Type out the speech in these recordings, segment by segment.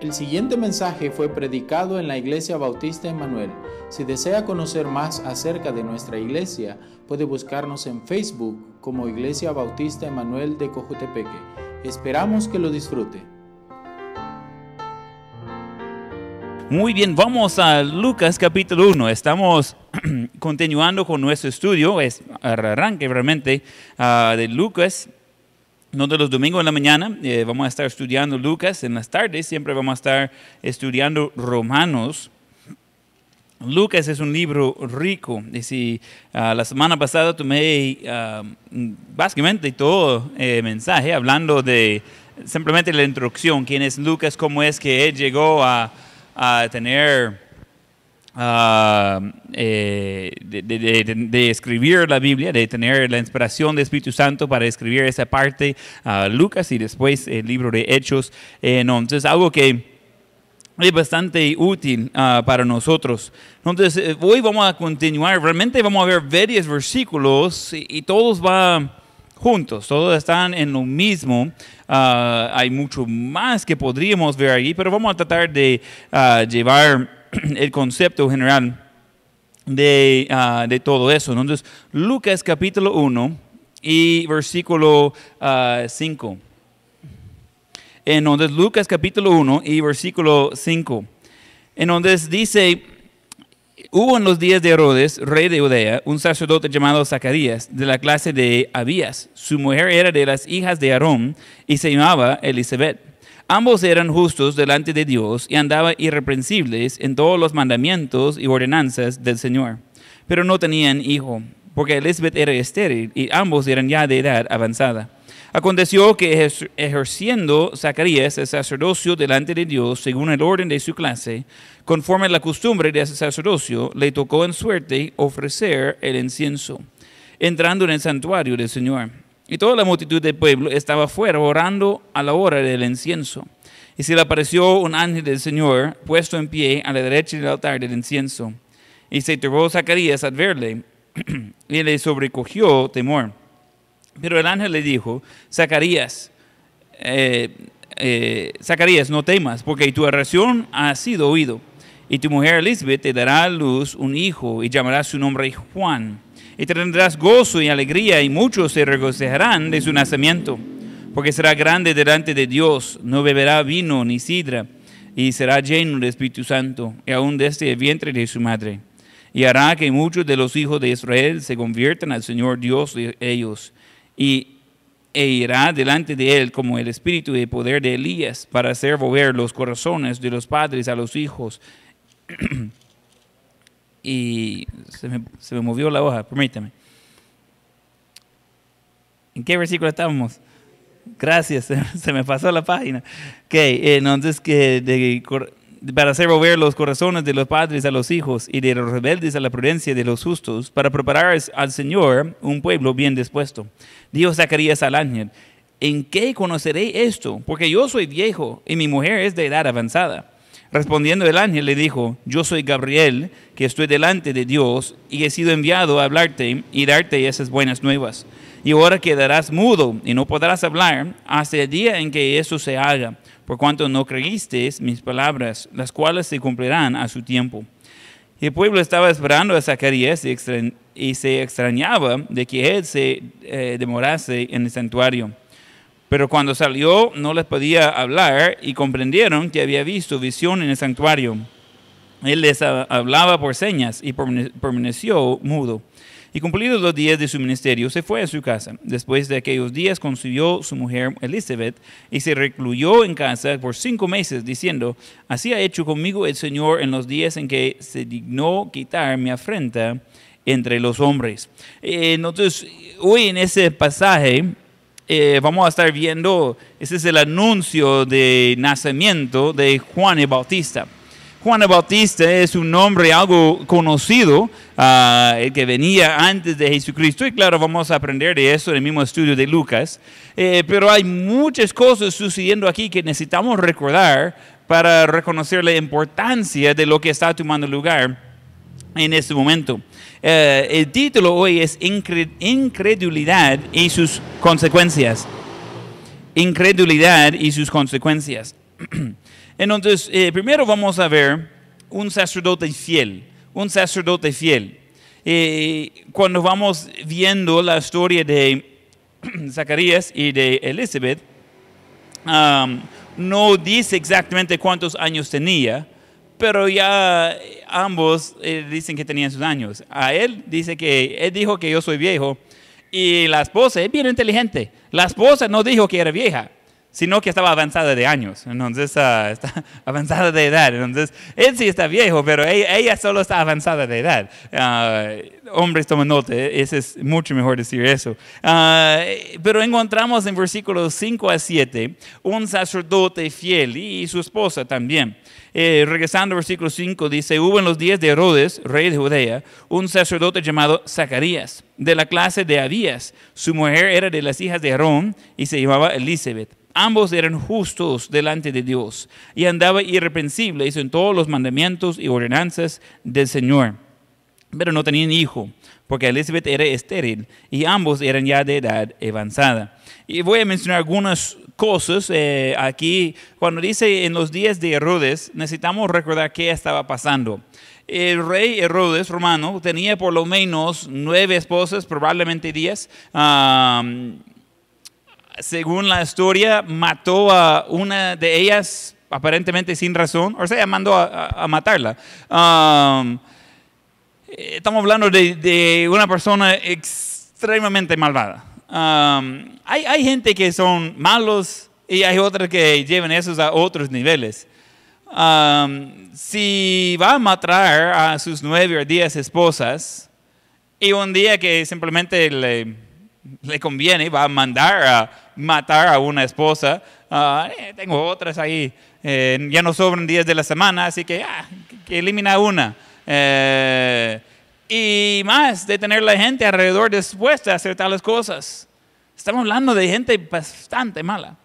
El siguiente mensaje fue predicado en la Iglesia Bautista Emanuel. Si desea conocer más acerca de nuestra iglesia, puede buscarnos en Facebook como Iglesia Bautista Emanuel de Cojutepeque. Esperamos que lo disfrute. Muy bien, vamos a Lucas capítulo 1. Estamos continuando con nuestro estudio, es arranque realmente uh, de Lucas no de los domingos en la mañana eh, vamos a estar estudiando Lucas, en las tardes siempre vamos a estar estudiando Romanos. Lucas es un libro rico. Y si ah, la semana pasada tomé uh, básicamente todo eh, mensaje hablando de simplemente la introducción, quién es Lucas, cómo es que él llegó a, a tener Ah, eh, de, escribir la Biblia, de tener la inspiración del Espíritu Santo para escribir esa parte, uh, Lucas y después el libro de Hechos. Eh, no, entonces, algo que es bastante útil ah, para nosotros. Entonces, eh, hoy vamos a continuar, realmente vamos a ver varios versículos y, todos van juntos, todos están en lo mismo. hay mucho más que podríamos ver ahí, pero vamos a tratar de llevar el concepto general de, ah, de todo eso. Entonces, Lucas capítulo 1 y versículo 5. Uh, Entonces, Lucas capítulo 1 y versículo 5. Entonces dice, hubo en los días de Herodes, rey de Judea, un sacerdote llamado Zacarías, de la clase de Abías. Su mujer era de las hijas de Aarón y se llamaba Elizabeth. Ambos eran justos delante de Dios y andaban irreprensibles en todos los mandamientos y ordenanzas del Señor. Pero no tenían hijo, porque Elizabeth era estéril y ambos eran ya de edad avanzada. Aconteció que ejerciendo Zacarías el sacerdocio delante de Dios según el orden de su clase, conforme a la costumbre de ese sacerdocio, le tocó en suerte ofrecer el incienso, entrando en el santuario del Señor. Y toda la multitud del pueblo estaba fuera orando a la hora del incienso. Y se le apareció un ángel del Señor puesto en pie a la derecha del altar del incienso. Y se turbó Zacarías al verle y le sobrecogió temor. Pero el ángel le dijo, Zacarías, eh, eh, Zacarías, no temas, porque tu oración ha sido oído. Y tu mujer Elizabeth te dará a luz un hijo y llamará su nombre Juan y tendrás gozo y alegría y muchos se regocijarán de su nacimiento, porque será grande delante de Dios, no beberá vino ni sidra, y será lleno del Espíritu Santo, y aún desde el vientre de su madre. Y hará que muchos de los hijos de Israel se conviertan al Señor Dios de ellos, y e irá delante de él como el espíritu y el poder de Elías para hacer volver los corazones de los padres a los hijos y se me, movió la hoja, permítame. ¿En qué versículo estábamos? Gracias, se me pasó la página. Ok, entonces que para hacer volver los corazones de los padres a los hijos y de los rebeldes a la prudencia de los justos, para preparar al Señor un pueblo bien dispuesto. Dijo Zacarías al ángel, ¿en qué conoceré esto? Porque yo soy viejo y mi mujer es de edad avanzada. Respondiendo el ángel le dijo, yo soy Gabriel, que estoy delante de Dios y he sido enviado a hablarte y darte esas buenas nuevas. Y ahora quedarás mudo y no podrás hablar hasta el día en que eso se haga, por cuanto no creíste mis palabras, las cuales se cumplirán a su tiempo. Y el pueblo estaba esperando a Zacarías y se extrañaba de que él se eh, demorase en el santuario. Pero cuando salió no les podía hablar y comprendieron que había visto visión en el santuario. Él les hablaba por señas y permaneció mudo. Y cumplidos los días de su ministerio, se fue a su casa. Después de aquellos días concibió su mujer Elizabeth y se recluyó en casa por cinco meses, diciendo, así ha hecho conmigo el Señor en los días en que se dignó quitar mi afrenta entre los hombres. Eh, entonces, hoy en ese pasaje eh, vamos a estar viendo, ese es el anuncio de nacimiento de Juan el Bautista. Juan el Bautista es un nombre algo conocido, ah, el que venía antes de Jesucristo, y claro, vamos a aprender de eso en el mismo estudio de Lucas, eh, pero hay muchas cosas sucediendo aquí que necesitamos recordar para reconocer la importancia de lo que está tomando lugar en este momento. Eh, el título hoy es Incredulidad y sus consecuencias. Incredulidad y sus consecuencias. Entonces, eh, primero vamos a ver un sacerdote fiel, un sacerdote fiel. Eh, cuando vamos viendo la historia de Zacarías y de Elizabeth, um, no dice exactamente cuántos años tenía, pero ya ambos eh, dicen que tenían sus años. A él dice que él dijo que yo soy viejo y la esposa es bien inteligente. La esposa no dijo que era vieja, sino que estaba avanzada de años, entonces uh, está avanzada de edad. Entonces, él sí está viejo, pero ella, ella solo está avanzada de edad. Uh, hombres toman nota, ese es mucho mejor decir eso. Uh, pero encontramos en versículos 5 a 7 un sacerdote fiel y, y su esposa también. Eh, regresando al versículo 5, dice, hubo en los días de Herodes, rey de Judea, un sacerdote llamado Zacarías, de la clase de Abías. Su mujer era de las hijas de Aarón y se llamaba Elizabeth. Ambos eran justos delante de Dios y andaba irreprensibles en todos los mandamientos y ordenanzas del Señor. Pero no tenían hijo, porque Elizabeth era estéril y ambos eran ya de edad avanzada. Y voy a mencionar algunas cosas eh, aquí. Cuando dice en los días de Herodes, necesitamos recordar qué estaba pasando. El rey Herodes romano tenía por lo menos nueve esposas, probablemente diez. Según la historia, mató a una de ellas aparentemente sin razón, o sea, mandó a, a matarla. Um, estamos hablando de, de, una persona extremadamente malvada. Um, hay, hay, gente que son malos y hay otros que llevan esos a otros niveles. Um, si va a matar a sus nueve o diez esposas y un día que simplemente le, le conviene, va a mandar a matar a una esposa. Uh, eh, tengo otras ahí, eh, ya no sobran días de la semana, así que, ah, elimina una. Eh, y más de tener la gente alrededor dispuesta a hacer tales cosas. Estamos hablando de gente bastante mala.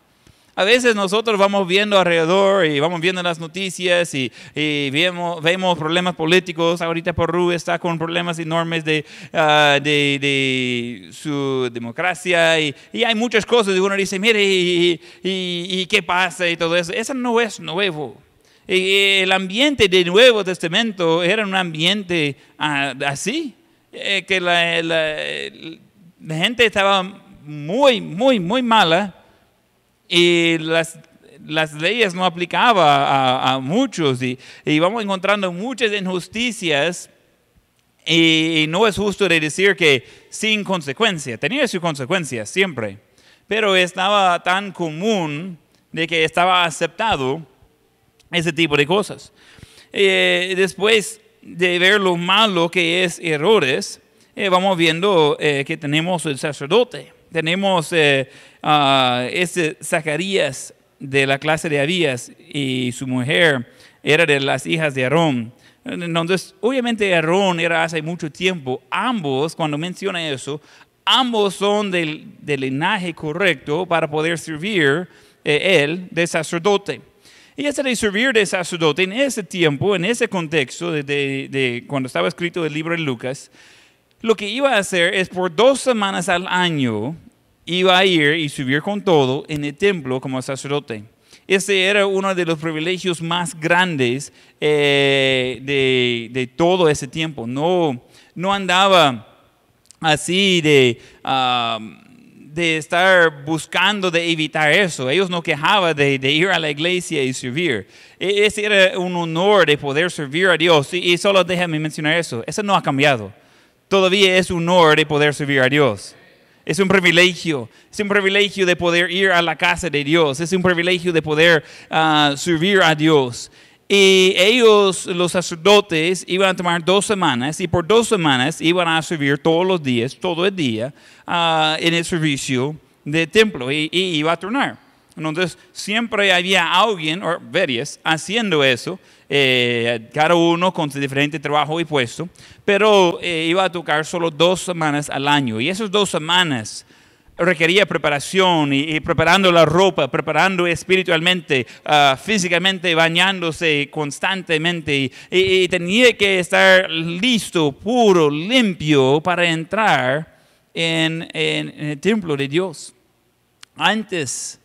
A veces nosotros vamos viendo alrededor y vamos viendo las noticias y, y vemos, vemos, problemas políticos. Ahorita Perú está con problemas enormes de, de, su democracia y, hay muchas cosas. Y uno dice, mire, y, qué pasa? Y todo eso. Eso no es nuevo. El ambiente del Nuevo Testamento era un ambiente uh, así, eh, que la gente estaba muy, muy, muy mala y las, las leyes no aplicaban a, a muchos y, y, vamos encontrando muchas injusticias y, y, no es justo de decir que sin consecuencia, tenía sus consecuencias siempre, pero estaba tan común de que estaba aceptado ese tipo de cosas. Eh, después de ver lo malo que es errores, eh, vamos viendo eh, que tenemos el sacerdote tenemos eh, uh, Zacarías de la clase de Abías y su mujer era de las hijas de Aarón. Entonces, obviamente Aarón era hace mucho tiempo. Ambos, cuando menciona eso, ambos son del, del linaje correcto para poder servir eh, él de sacerdote. Y ese de servir de sacerdote en ese tiempo, en ese contexto de, de, de cuando estaba escrito el libro de Lucas, lo que iba a hacer es por dos semanas al año, iba a ir y subir con todo en el templo como sacerdote. Ese era uno de los privilegios más grandes eh, de, de, todo ese tiempo. No, no andaba así de, uh, de estar buscando de evitar eso. Ellos no quejaban de, ir a la iglesia y servir. E, ese era un honor de poder servir a Dios. Y, y solo déjame mencionar eso. Eso no ha cambiado todavía es un honor de poder servir a Dios. Es un privilegio, es un privilegio de poder ir a la casa de Dios, es un privilegio de poder uh, servir a Dios. Y ellos, los sacerdotes, iban a tomar dos semanas y por dos semanas iban a servir todos los días, todo el día, uh, en el servicio del templo y, y iba a turnar. Entonces, siempre había alguien, o varios, haciendo eso, eh, cada uno con su diferente trabajo y puesto, pero eh, iba a tocar solo dos semanas al año. Y esas dos semanas requería preparación y, y preparando la ropa, preparando espiritualmente, uh, físicamente, bañándose constantemente y, y, tenía que estar listo, puro, limpio para entrar en, en, en el templo de Dios. Antes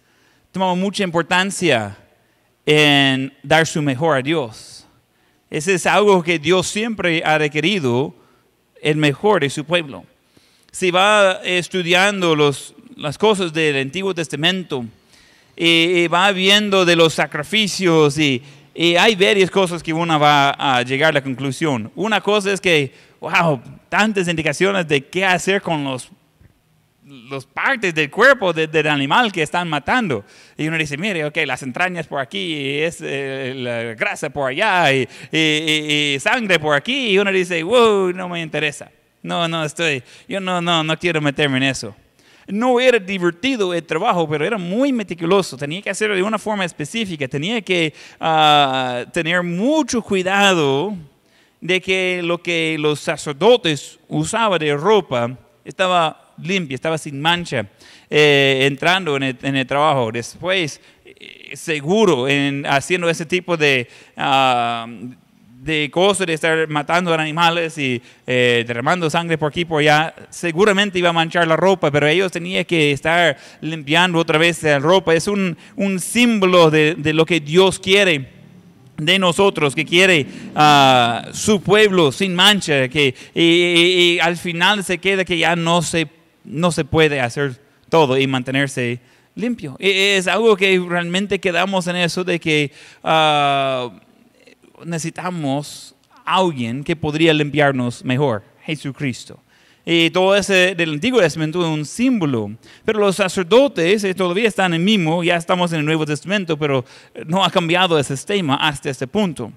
tomaba mucha importancia en dar su mejor a Dios. Ese es algo que Dios siempre ha requerido, el mejor de su pueblo. Si va estudiando los, las cosas del Antiguo Testamento y, va viendo de los sacrificios y, y, hay varias cosas que uno va a llegar a la conclusión. Una cosa es que, wow, tantas indicaciones de qué hacer con los los partes del cuerpo del animal que están matando. Y uno dice, mire, ok, las entrañas por aquí, es eh, la grasa por allá, y, y, sangre por aquí. Y uno dice, wow, no me interesa. No, no estoy, yo no, no, no quiero meterme en eso. No era divertido el trabajo, pero era muy meticuloso. Tenía que hacerlo de una forma específica. Tenía que ah, tener mucho cuidado de que lo que los sacerdotes usaban de ropa estaba limpia, estaba sin mancha, eh, entrando en el, trabajo. Después, eh, seguro, en haciendo ese tipo de, ah, de cosas, de estar matando animales y eh, derramando sangre por aquí por allá, seguramente iba a manchar la ropa, pero ellos tenían que estar limpiando otra vez la ropa. Es un, un símbolo de, de lo que Dios quiere de nosotros, que quiere uh, su pueblo sin mancha, que y, y, al final se queda que ya no se no se puede hacer todo y mantenerse limpio. Es algo que realmente quedamos en eso de que uh, necesitamos alguien que podría limpiarnos mejor, Jesucristo. Y todo ese del Antiguo Testamento es un símbolo. Pero los sacerdotes eh, todavía están en mismo, ya estamos en el Nuevo Testamento, pero no ha cambiado ese sistema hasta este punto.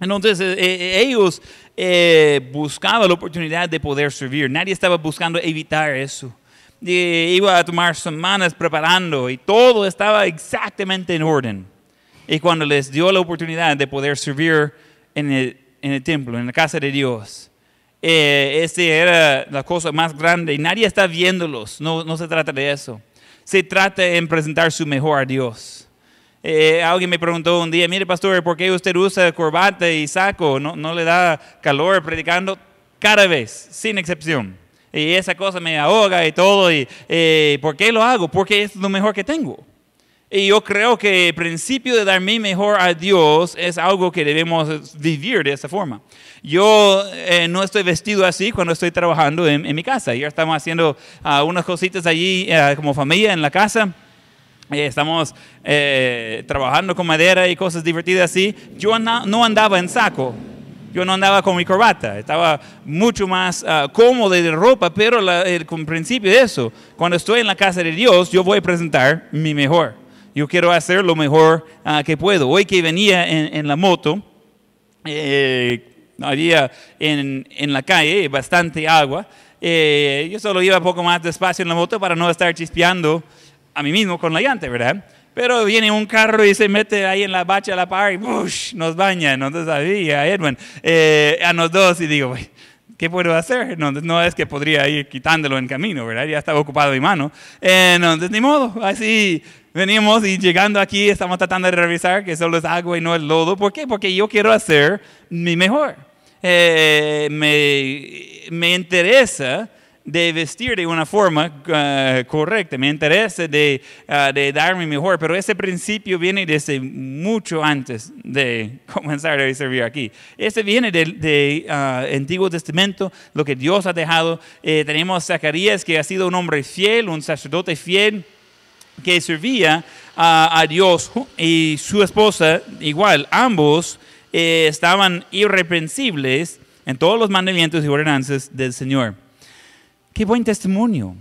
Entonces eh, eh, ellos eh, buscaban la oportunidad de poder servir. Nadie estaba buscando evitar eso. iba a tomar semanas preparando y todo estaba exactamente en orden. Y cuando les dio la oportunidad de poder servir en el, templo, en la casa de Dios, eh, esa era la cosa más grande y nadie está viéndolos. No, no se trata de eso. Se trata en presentar su mejor a Dios. Eh, alguien me preguntó un día, mire pastor, ¿por qué usted usa corbata y saco? ¿No, no le da calor predicando? Cada vez, sin excepción. Y esa cosa me ahoga y todo. Y, eh, ¿Por qué lo hago? Porque es lo mejor que tengo. Y yo creo que el principio de dar mi mejor a Dios es algo que debemos vivir de esa forma. Yo eh, no estoy vestido así cuando estoy trabajando en, mi casa. Ya estamos haciendo uh, unas cositas allí uh, como familia en la casa. Eh, estamos eh, trabajando con madera y cosas divertidas así, yo no andaba en saco, yo no andaba con mi corbata, estaba mucho más uh, cómodo de ropa, pero el, con principio de eso, cuando estoy en la casa de Dios, yo voy a presentar mi mejor. Yo quiero hacer lo mejor uh, que puedo. Hoy que venía en, la moto, eh, había en, en, la calle bastante agua. Eh, yo solo iba un poco más despacio en la moto para no estar chispeando a mí mismo con la llanta, ¿verdad? Pero viene un carro y se mete ahí en la bacha a la par y ¡bush! nos baña. Entonces ahí a Edwin, eh, a los dos y digo, ¿qué puedo hacer? No, no, es que podría ir quitándolo en camino, ¿verdad? Ya estaba ocupado mi mano. Eh, entonces, ni modo, así venimos y llegando aquí estamos tratando de revisar que solo es agua y no el lodo. ¿Por qué? Porque yo quiero hacer mi mejor. Eh, me, me interesa de vestir de una forma uh, correcta, me interesa de, uh, de darme mejor, pero ese principio viene desde mucho antes de comenzar a servir aquí. Ese viene del de, uh, Antiguo Testamento, lo que Dios ha dejado. Eh, tenemos Zacarías, que ha sido un hombre fiel, un sacerdote fiel, que servía a Dios y su esposa igual, ambos eh, estaban irreprensibles en todos los mandamientos y ordenanzas del Señor. Qué buen testimonio.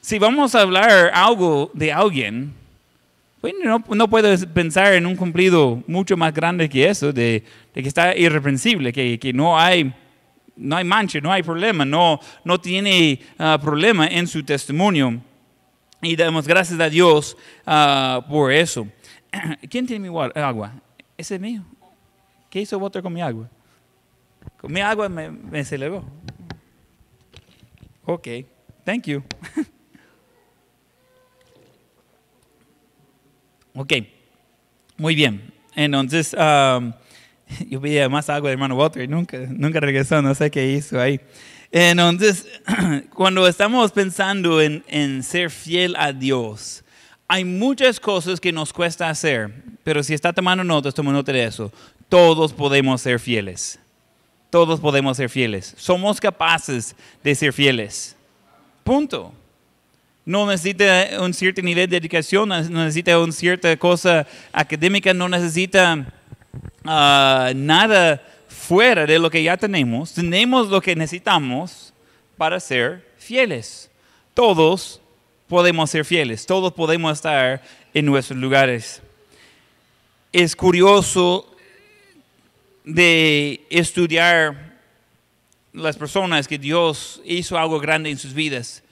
Si vamos a hablar algo de alguien, bueno, no, puedo pensar en un cumplido mucho más grande que eso, de, que está irreprensible, que, que, no, hay, no hay mancha, no hay problema, no, no tiene ah, problema en su testimonio. Y damos gracias a Dios ah, por eso. ¿Quién tiene mi agua? Ese es mío. ¿Qué hizo Walter con mi agua? Con mi agua me, me celebró. Ok, thank you. ok, muy bien. Entonces, um, yo veía más agua de hermano Walter y nunca, nunca regresó, no sé qué hizo ahí. Entonces, cuando estamos pensando en, en ser fiel a Dios, hay muchas cosas que nos cuesta hacer Pero si está tomando notas, toma nota de eso. Todos podemos ser fieles. Todos podemos ser fieles. Somos capaces de ser fieles. Punto. No necesita un cierto nivel de educación, no necesita una cierta cosa académica, no necesita ah, nada fuera de lo que ya tenemos. Tenemos lo que necesitamos para ser fieles. Todos podemos ser fieles, todos podemos estar en nuestros lugares. Es curioso de estudiar las personas que Dios hizo algo grande en sus vidas.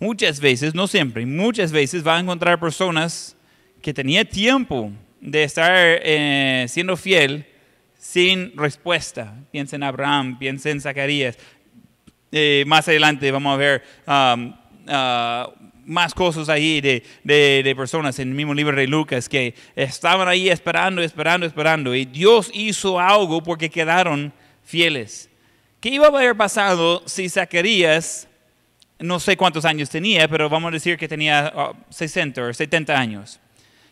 Muchas veces, no siempre, muchas veces va a encontrar personas que tenía tiempo de estar eh, siendo fiel sin respuesta. Piensa en Abraham, piensa en Zacarías. Eh, más adelante vamos a ver um, uh, más cosas ahí de, de, personas en el mismo libro de Lucas que estaban ahí esperando, esperando, esperando. Y Dios hizo algo porque quedaron fieles. ¿Qué iba a haber pasado si Zacarías, no sé cuántos años tenía, pero vamos a decir que tenía 60 o 70 años?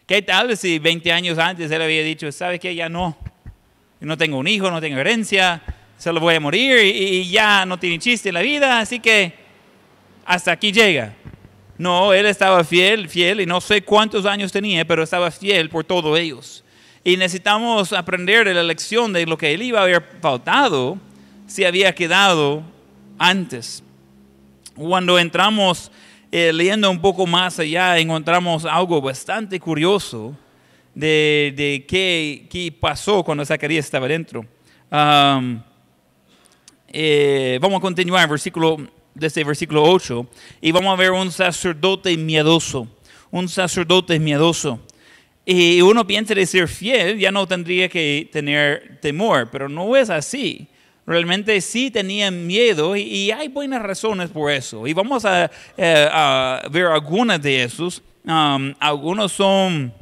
¿Qué tal si 20 años antes él había dicho, ¿sabe qué? Ya no. No tengo un hijo, no tengo herencia, se lo voy a morir y, y ya no tiene chiste en la vida, así que hasta aquí llega. No, él estaba fiel, fiel, y no sé cuántos años tenía, pero estaba fiel por todos ellos. Y necesitamos aprender de la lección de lo que él iba a haber faltado si había quedado antes. Cuando entramos eh, leyendo un poco más allá, encontramos algo bastante curioso de, qué, pasó cuando Zacarías estaba dentro. Eh, vamos a continuar, versículo desde el versículo 8, y vamos a ver un sacerdote miedoso, un sacerdote miedoso. Y uno piensa de ser fiel, ya no tendría que tener temor, pero no es así. Realmente sí tenían miedo y, hay buenas razones por eso. Y vamos a, eh, ver algunas de esos. Um, algunos son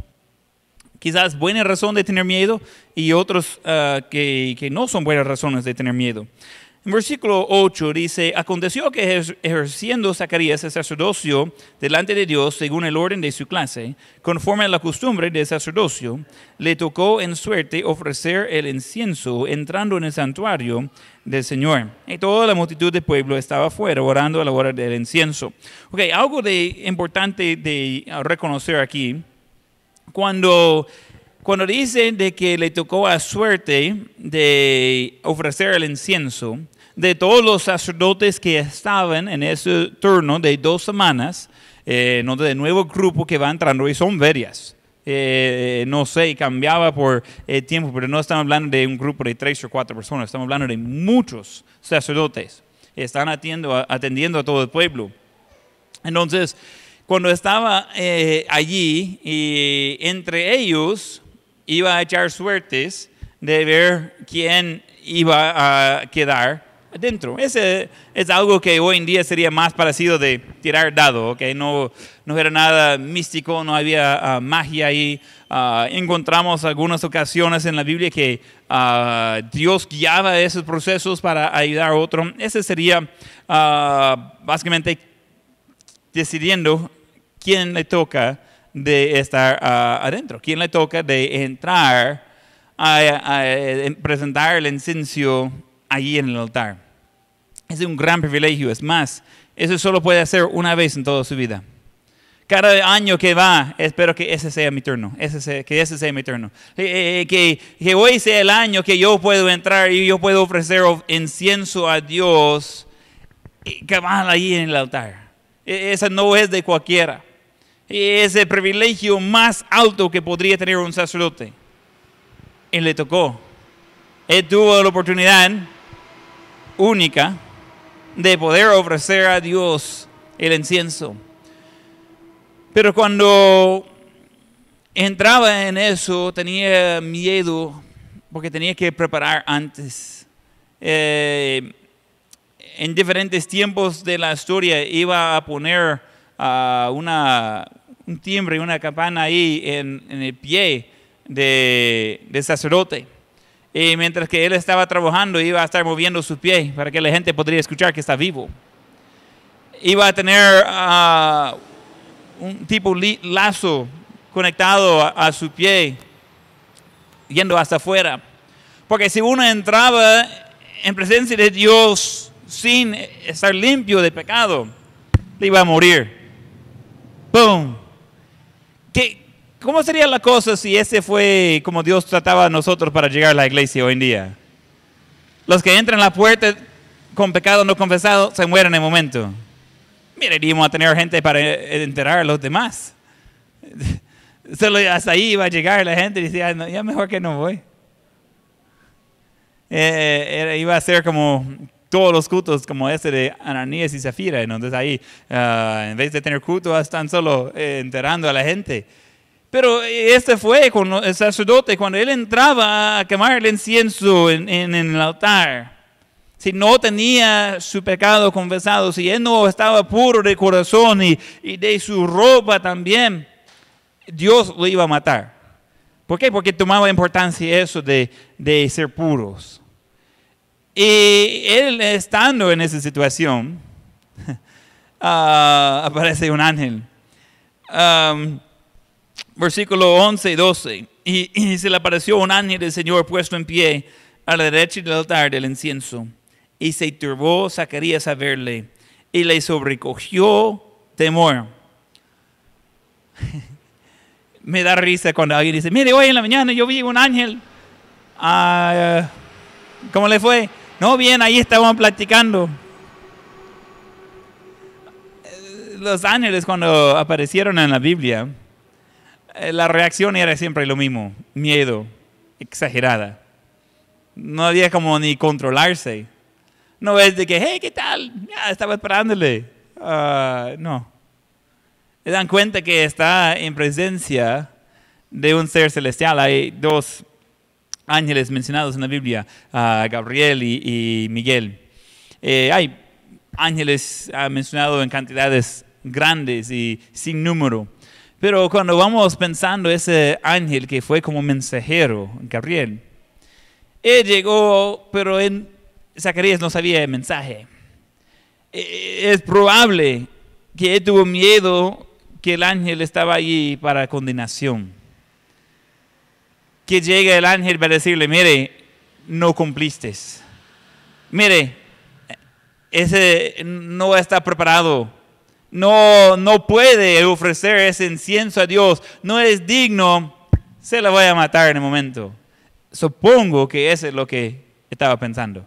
quizás buenas razones de tener miedo y otros uh, que no son buenas razones de tener miedo. Versículo 8 dice, aconteció que ejerciendo Zacarías el sacerdocio delante de Dios según el orden de su clase, conforme a la costumbre del sacerdocio, le tocó en suerte ofrecer el incienso entrando en el santuario del Señor. Y toda la multitud del pueblo estaba afuera orando a la hora del incienso. Ok, algo de importante de reconocer aquí, cuando cuando dice de que le tocó a suerte de ofrecer el incienso, de todos los sacerdotes que estaban en ese turno de dos semanas, eh, de nuevo grupo que va entrando y son varias. Eh, no sé, cambiaba por eh, tiempo, pero no estamos hablando de un grupo de tres o cuatro personas, estamos hablando de muchos sacerdotes. Están atendiendo, atendiendo a todo el pueblo. Entonces, cuando estaba allí, y entre ellos iba a echar suertes de ver quién iba a quedar dentro. Ese es algo que hoy en día sería más parecido de tirar dado, ¿ok? No, no era nada místico, no había ah, magia ahí. Ah, encontramos algunas ocasiones en la Biblia que ah, Dios guiaba esos procesos para ayudar a otro. Ese sería básicamente decidiendo quién le toca de estar adentro, quién le toca de entrar a, presentar el incienso allí en el altar. Es un gran privilegio. Es más, eso solo puede hacer una vez en toda su vida. Cada año que va, espero que ese sea mi turno, ese que ese sea mi turno. Eh, eh, que, que hoy sea el año que yo puedo entrar y yo puedo ofrecer incienso a Dios van ahí en el altar. E, esa no es de cualquiera. Es el privilegio más alto que podría tener un sacerdote. Él le tocó. Él tuvo la oportunidad única de poder ofrecer a Dios el incienso. Pero cuando entraba en eso tenía miedo porque tenía que preparar antes. Eh, en diferentes tiempos de la historia iba a poner uh, una, un timbre, una campana ahí en, el pie del de sacerdote. Y mientras que él estaba trabajando, iba a estar moviendo su pie para que la gente podría escuchar que está vivo. Iba a tener uh, un tipo lazo conectado a, su pie yendo hasta afuera. Porque si uno entraba en presencia de Dios sin estar limpio de pecado, le iba a morir. ¡Pum! ¿Qué, ¿Cómo sería la cosa si ese fue como Dios trataba a nosotros para llegar a la iglesia hoy en día? Los que entran a la puerta con pecado no confesado se mueren en el momento. Mire, íbamos a tener gente para enterar a los demás. Solo hasta ahí iba a llegar la gente y decía, ya mejor que no voy. Eh, iba a ser como todos los cultos como ese de Ananías y Zafira. Entonces ahí, ah, en vez de tener culto, están solo eh, enterando a la gente. Pero este fue con el sacerdote, cuando él entraba a quemar el incienso en, el altar. Si no tenía su pecado confesado, si él no estaba puro de corazón y, de su ropa también, Dios lo iba a matar. ¿Por qué? Porque tomaba importancia eso de, de ser puros. Y él estando en esa situación, ah, aparece un ángel. Um, versículo 11 y 12. Y, se le apareció un ángel del Señor puesto en pie a la derecha del altar del incienso. Y se turbó Zacarías a verle y le sobrecogió temor. Me da risa cuando alguien dice, mire, hoy en la mañana yo vi un ángel. Ah, ¿Cómo le fue? No, bien, ahí estaban platicando. Los ángeles cuando aparecieron en la Biblia, eh, la reacción era siempre lo mismo, miedo, exagerada. No había como ni controlarse. No es de que, hey, ¿qué tal? Ya estaba esperándole. Ah, no. Se dan cuenta que está en presencia de un ser celestial. Hay dos ángeles mencionados en la Biblia, uh, Gabriel y, Miguel. Eh, hay ángeles uh, mencionados en cantidades grandes y sin número. Pero cuando vamos pensando ese ángel que fue como mensajero, Gabriel, él llegó, pero en Zacarías no sabía el mensaje. E, es probable que él tuvo miedo que el ángel estaba allí para condenación. Que llegue el ángel para decirle, mire, no cumpliste. Mire, ese no está preparado no, no puede ofrecer ese incienso a Dios, no es digno, se la voy a matar en el momento. Supongo que eso es lo que estaba pensando.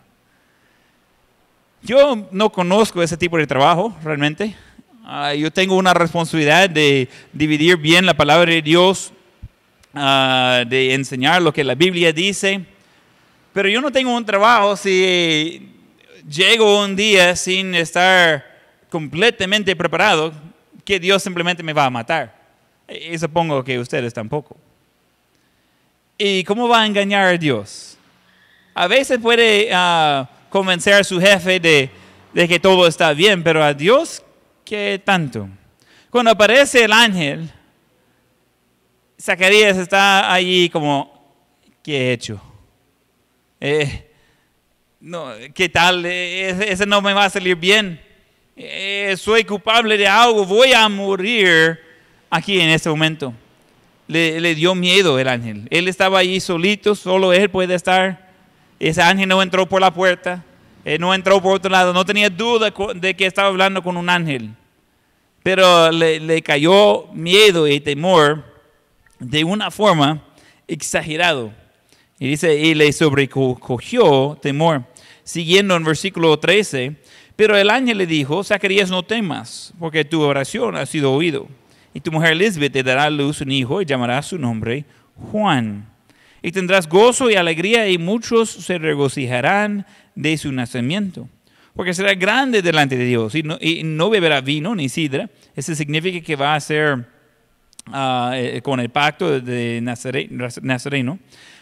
Yo no conozco ese tipo de trabajo realmente. Ah, yo tengo una responsabilidad de dividir bien la palabra de Dios, ah, de enseñar lo que la Biblia dice. Pero yo no tengo un trabajo si llego un día sin estar completamente preparado que Dios simplemente me va a matar. Y supongo que ustedes tampoco. ¿Y cómo va a engañar a Dios? A veces puede ah, convencer a su jefe de, de que todo está bien, pero a Dios, ¿qué tanto? Cuando aparece el ángel, Zacarías está allí como, ¿qué he hecho? Eh, no, ¿Qué tal? Eh, ese no me va a salir bien. Eh, soy culpable de algo, voy a morir aquí en este momento. Le, dio miedo el ángel. Él estaba allí solito, solo él puede estar. Ese ángel no entró por la puerta, él no entró por otro lado, no tenía duda de que estaba hablando con un ángel. Pero le, le cayó miedo y temor de una forma exagerado. Y dice, y le sobrecogió temor. Siguiendo en versículo 13, pero el ángel le dijo, Zacarías, no temas, porque tu oración ha sido oído. Y tu mujer Elizabeth te dará a luz un hijo y llamará su nombre Juan. Y tendrás gozo y alegría y muchos se regocijarán de su nacimiento. Porque será grande delante de Dios y no, beberá vino ni sidra. Eso significa que va a ser ah, eh, con el pacto de Nazareno.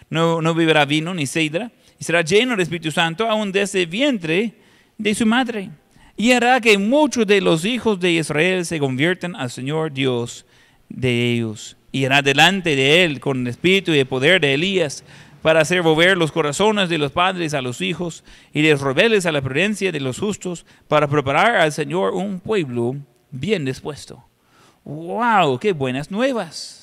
No, beberá vino ni sidra. Y será lleno del Espíritu Santo aún desde el vientre de su madre. Y hará que muchos de los hijos de Israel se conviertan al Señor Dios de ellos. Y hará delante de él con el espíritu y el poder de Elías para hacer volver los corazones de los padres a los hijos y de los rebeldes a la prudencia de los justos para preparar al Señor un pueblo bien dispuesto. ¡Wow! ¡Qué buenas nuevas!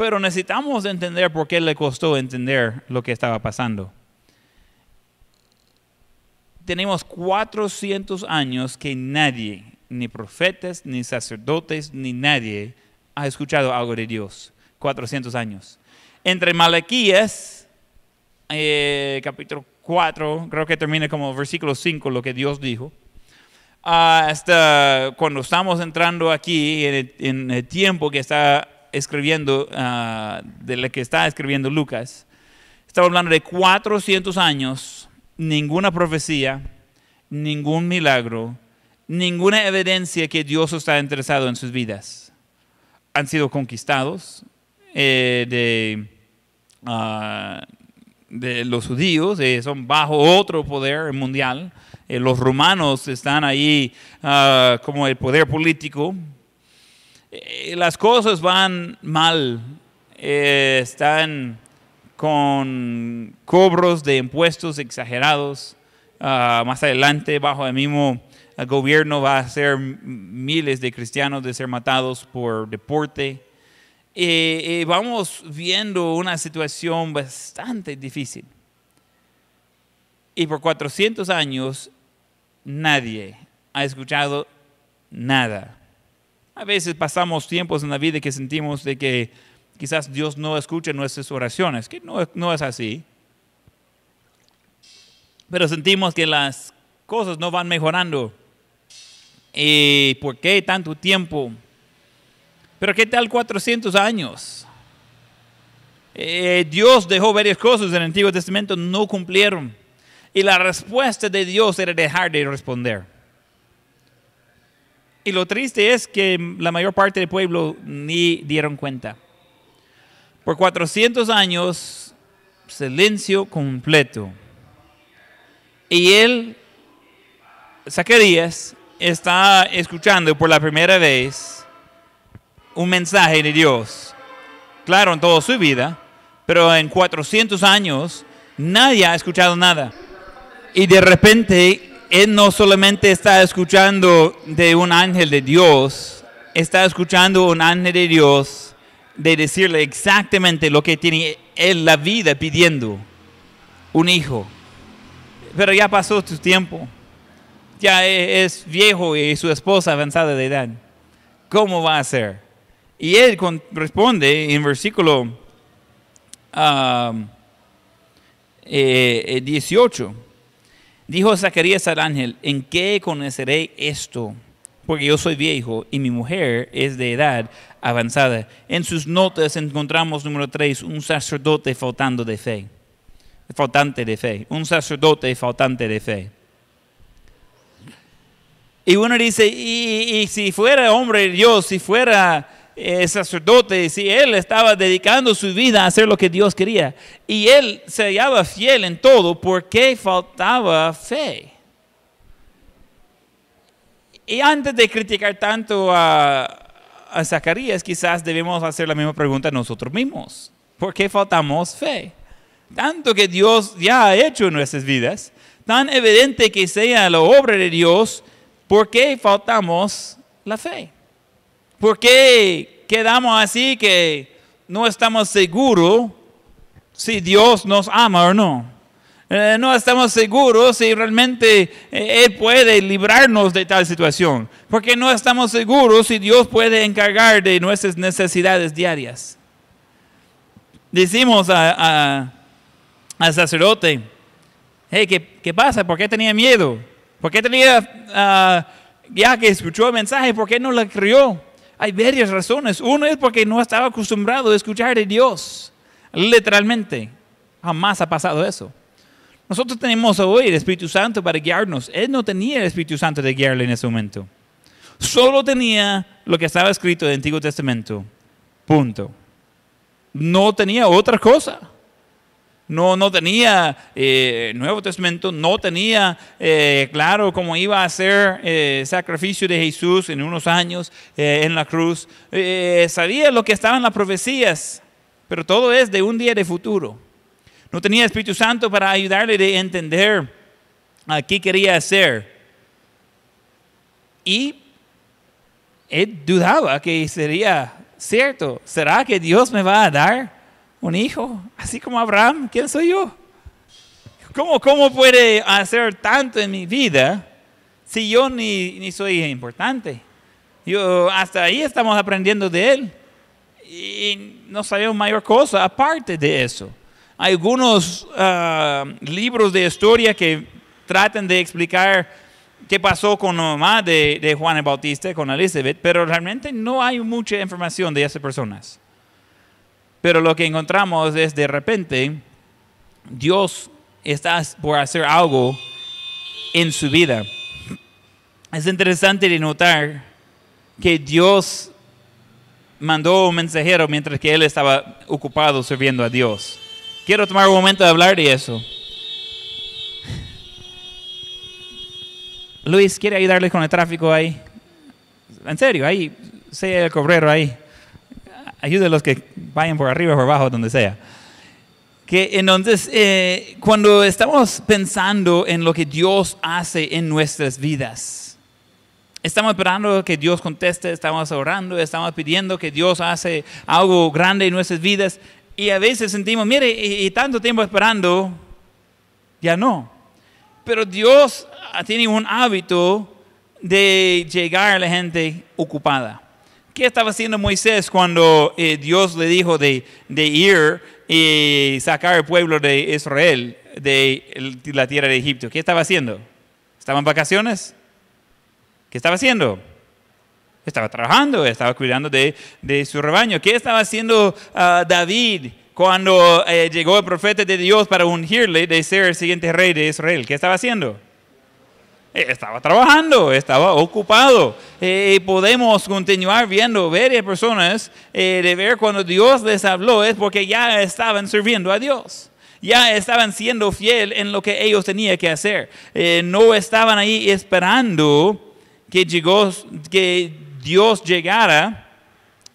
pero necesitamos entender por qué le costó entender lo que estaba pasando. Tenemos 400 años que nadie, ni profetas, ni sacerdotes, ni nadie ha escuchado algo de Dios. 400 años. Entre Malaquías, eh, capítulo 4, creo que termina como versículo 5, lo que Dios dijo, hasta cuando estamos entrando aquí en el, tiempo que está escribiendo, uh, de lo que está escribiendo Lucas, estamos hablando de 400 años, ninguna profecía, ningún milagro, ninguna evidencia que Dios está interesado en sus vidas. Han sido conquistados eh, de, uh, de, los judíos, eh, son bajo otro poder mundial. Eh, los romanos están ahí ah, como el poder político. Las cosas van mal, están con cobros de impuestos exagerados. Ah, más adelante, bajo el mismo gobierno, va a ser miles de cristianos de ser matados por deporte. y vamos viendo una situación bastante difícil. Y por 400 años nadie ha escuchado nada. A veces pasamos tiempos en la vida que sentimos de que quizás Dios no escucha nuestras oraciones, que no, no es así. Pero sentimos que las cosas no van mejorando. ¿Y por qué tanto tiempo? Pero ¿qué tal 400 años? Eh, Dios dejó varias cosas en el Antiguo Testamento, no cumplieron. Y la respuesta de Dios era dejar de responder. Y lo triste es que la mayor parte del pueblo ni dieron cuenta. Por 400 años, silencio completo. Y él, Zacarías, está escuchando por la primera vez un mensaje de Dios. Claro, en toda su vida, pero en 400 años nadie ha escuchado nada. Y de repente, él no solamente está escuchando de un ángel de Dios, está escuchando un ángel de Dios de decirle exactamente lo que tiene él la vida pidiendo, un hijo. Pero ya pasó su tiempo, ya e, es viejo y su esposa avanzada de edad. ¿Cómo va a ser? Y él responde en versículo 18. Eh, eh, Dijo Zacarías al ángel, ¿en qué conoceré esto? Porque yo soy viejo y mi mujer es de edad avanzada. En sus notas encontramos número 3, un sacerdote faltando de fe. Faltante de fe. Un sacerdote faltante de fe. Y uno dice, y, si fuera hombre de Dios, si fuera eh, sacerdote, si él estaba dedicando su vida a hacer lo que Dios quería y él se hallaba fiel en todo, ¿por qué faltaba fe? Y antes de criticar tanto a, a Zacarías, quizás debemos hacer la misma pregunta nosotros mismos. ¿Por qué faltamos fe? Tanto que Dios ya ha hecho en nuestras vidas, tan evidente que sea la obra de Dios, ¿por qué faltamos la fe? ¿Por qué quedamos así que no estamos seguros si Dios nos ama o no? Eh, no estamos seguros si realmente eh, Él puede librarnos de tal situación. Porque no estamos seguros si Dios puede encargar de nuestras necesidades diarias. Decimos al sacerdote, hey, ¿qué, pasa? ¿Por qué tenía miedo? ¿Por qué tenía, ah, ya que escuchó el mensaje, por qué no lo creyó? Hay varias razones. Uno es porque no estaba acostumbrado a escuchar de Dios. Literalmente. Jamás ha pasado eso. Nosotros tenemos hoy el Espíritu Santo para guiarnos. Él no tenía el Espíritu Santo de guiarle en ese momento. Solo tenía lo que estaba escrito en el Antiguo Testamento. Punto. No tenía otra cosa no, no tenía eh, Nuevo Testamento, no tenía eh, claro cómo iba a ser eh, sacrificio de Jesús en unos años en la cruz. sabía lo que estaba en las profecías, pero todo es de un día de futuro. No tenía Espíritu Santo para ayudarle a entender a qué quería hacer. Y él dudaba que sería cierto, ¿será que Dios me va a dar un hijo? Así como Abraham, ¿quién soy yo? ¿Cómo, cómo puede hacer tanto en mi vida si yo ni, ni soy importante? Yo, hasta ahí estamos aprendiendo de él y no sabemos mayor cosa aparte de eso. Algunos ah, libros de historia que tratan de explicar qué pasó con la mamá de, de, Juan el Bautista, con Elizabeth, pero realmente no hay mucha información de esas personas. Pero lo que encontramos es de repente, Dios está por hacer algo en su vida. Es interesante de notar que Dios mandó un mensajero mientras que él estaba ocupado sirviendo a Dios. Quiero tomar un momento de hablar de eso. Luis, ¿quiere ayudarle con el tráfico ahí? En serio, ahí, sea el cobrero ahí. Ayude a los que vayan por arriba o por abajo, donde sea. Que entonces, eh, cuando estamos pensando en lo que Dios hace en nuestras vidas, estamos esperando que Dios conteste, estamos orando, estamos pidiendo que Dios hace algo grande en nuestras vidas y a veces sentimos, mire, y, y tanto tiempo esperando, ya no. Pero Dios tiene un hábito de llegar a la gente ocupada. ¿Qué estaba haciendo Moisés cuando eh, Dios le dijo de, de, ir y sacar al pueblo de Israel de la tierra de Egipto? ¿Qué estaba haciendo? ¿Estaba en vacaciones? ¿Qué estaba haciendo? Estaba trabajando, estaba cuidando de, de su rebaño. ¿Qué estaba haciendo uh, David cuando eh, llegó el profeta de Dios para ungirle de ser el siguiente rey de Israel? ¿Qué estaba haciendo? Eh, estaba trabajando, estaba ocupado. Eh, podemos continuar viendo varias personas eh, de ver cuando Dios les habló es porque ya estaban sirviendo a Dios. Ya estaban siendo fiel en lo que ellos tenían que hacer. Eh, no estaban ahí esperando que, llegó, que Dios llegara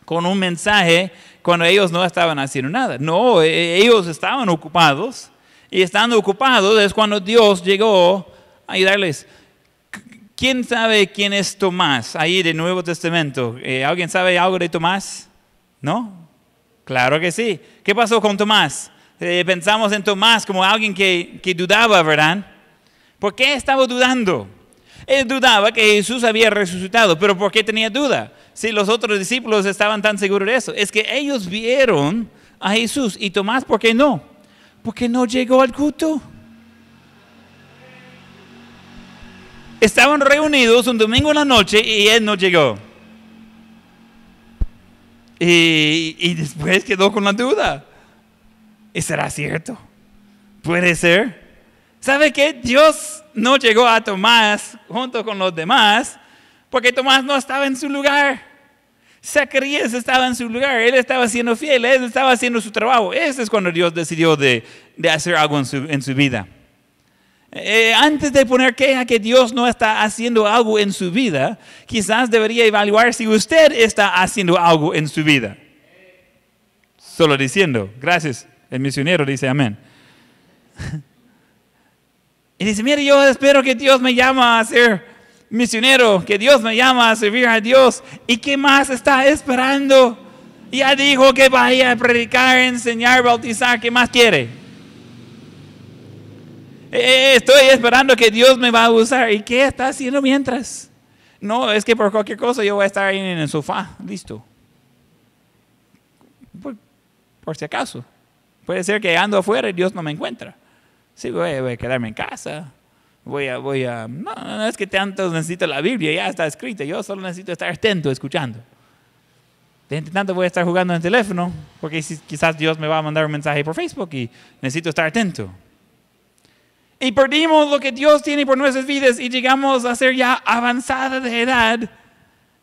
con un mensaje cuando ellos no estaban haciendo nada. No, eh, ellos estaban ocupados. Y estando ocupados es cuando Dios llegó a ayudarles. ¿Quién sabe quién es Tomás ahí del Nuevo Testamento? Eh, ¿Alguien sabe algo de Tomás? ¿No? Claro que sí. ¿Qué pasó con Tomás? Eh, pensamos en Tomás como alguien que, que dudaba, ¿verdad? ¿Por qué estaba dudando? Él dudaba que Jesús había resucitado, pero ¿por qué tenía duda? Si los otros discípulos estaban tan seguros de eso, es que ellos vieron a Jesús y Tomás, ¿por qué no? Porque no llegó al culto. Estaban reunidos un domingo en la noche y él no llegó. Y, y después quedó con la duda. ¿Y será cierto? Puede ser. ¿Sabe qué? Dios no llegó a Tomás junto con los demás porque Tomás no estaba en su lugar. Zacarías estaba en su lugar, él estaba siendo fiel, él estaba haciendo su trabajo. Ese es cuando Dios decidió de, de hacer algo en su, en su vida. Eh, antes de poner queja que Dios no está haciendo algo en su vida, quizás debería evaluar si usted está haciendo algo en su vida. Solo diciendo, gracias. El misionero dice amén. Y dice, mire, yo espero que Dios me llama a ser misionero, que Dios me llama a servir a Dios. ¿Y qué más está esperando? Ya dijo que vaya a predicar, enseñar, bautizar. ¿Qué más quiere? Eh, estoy esperando que Dios me va a usar. ¿Y qué está haciendo mientras? No, es que por cualquier cosa yo voy a estar ahí en el sofá, listo. Por, por si acaso. Puede ser que ando afuera y Dios no me encuentra. Sí, voy, a quedarme en casa. Voy a, voy a, no, no es que tanto necesito la Biblia, ya está escrita. Yo solo necesito estar atento, escuchando. De tanto voy a estar jugando en el teléfono, porque quizás Dios me va a mandar un mensaje por Facebook y necesito estar atento. Y perdimos lo que Dios tiene por nuestras vidas y llegamos a ser ya avanzada de edad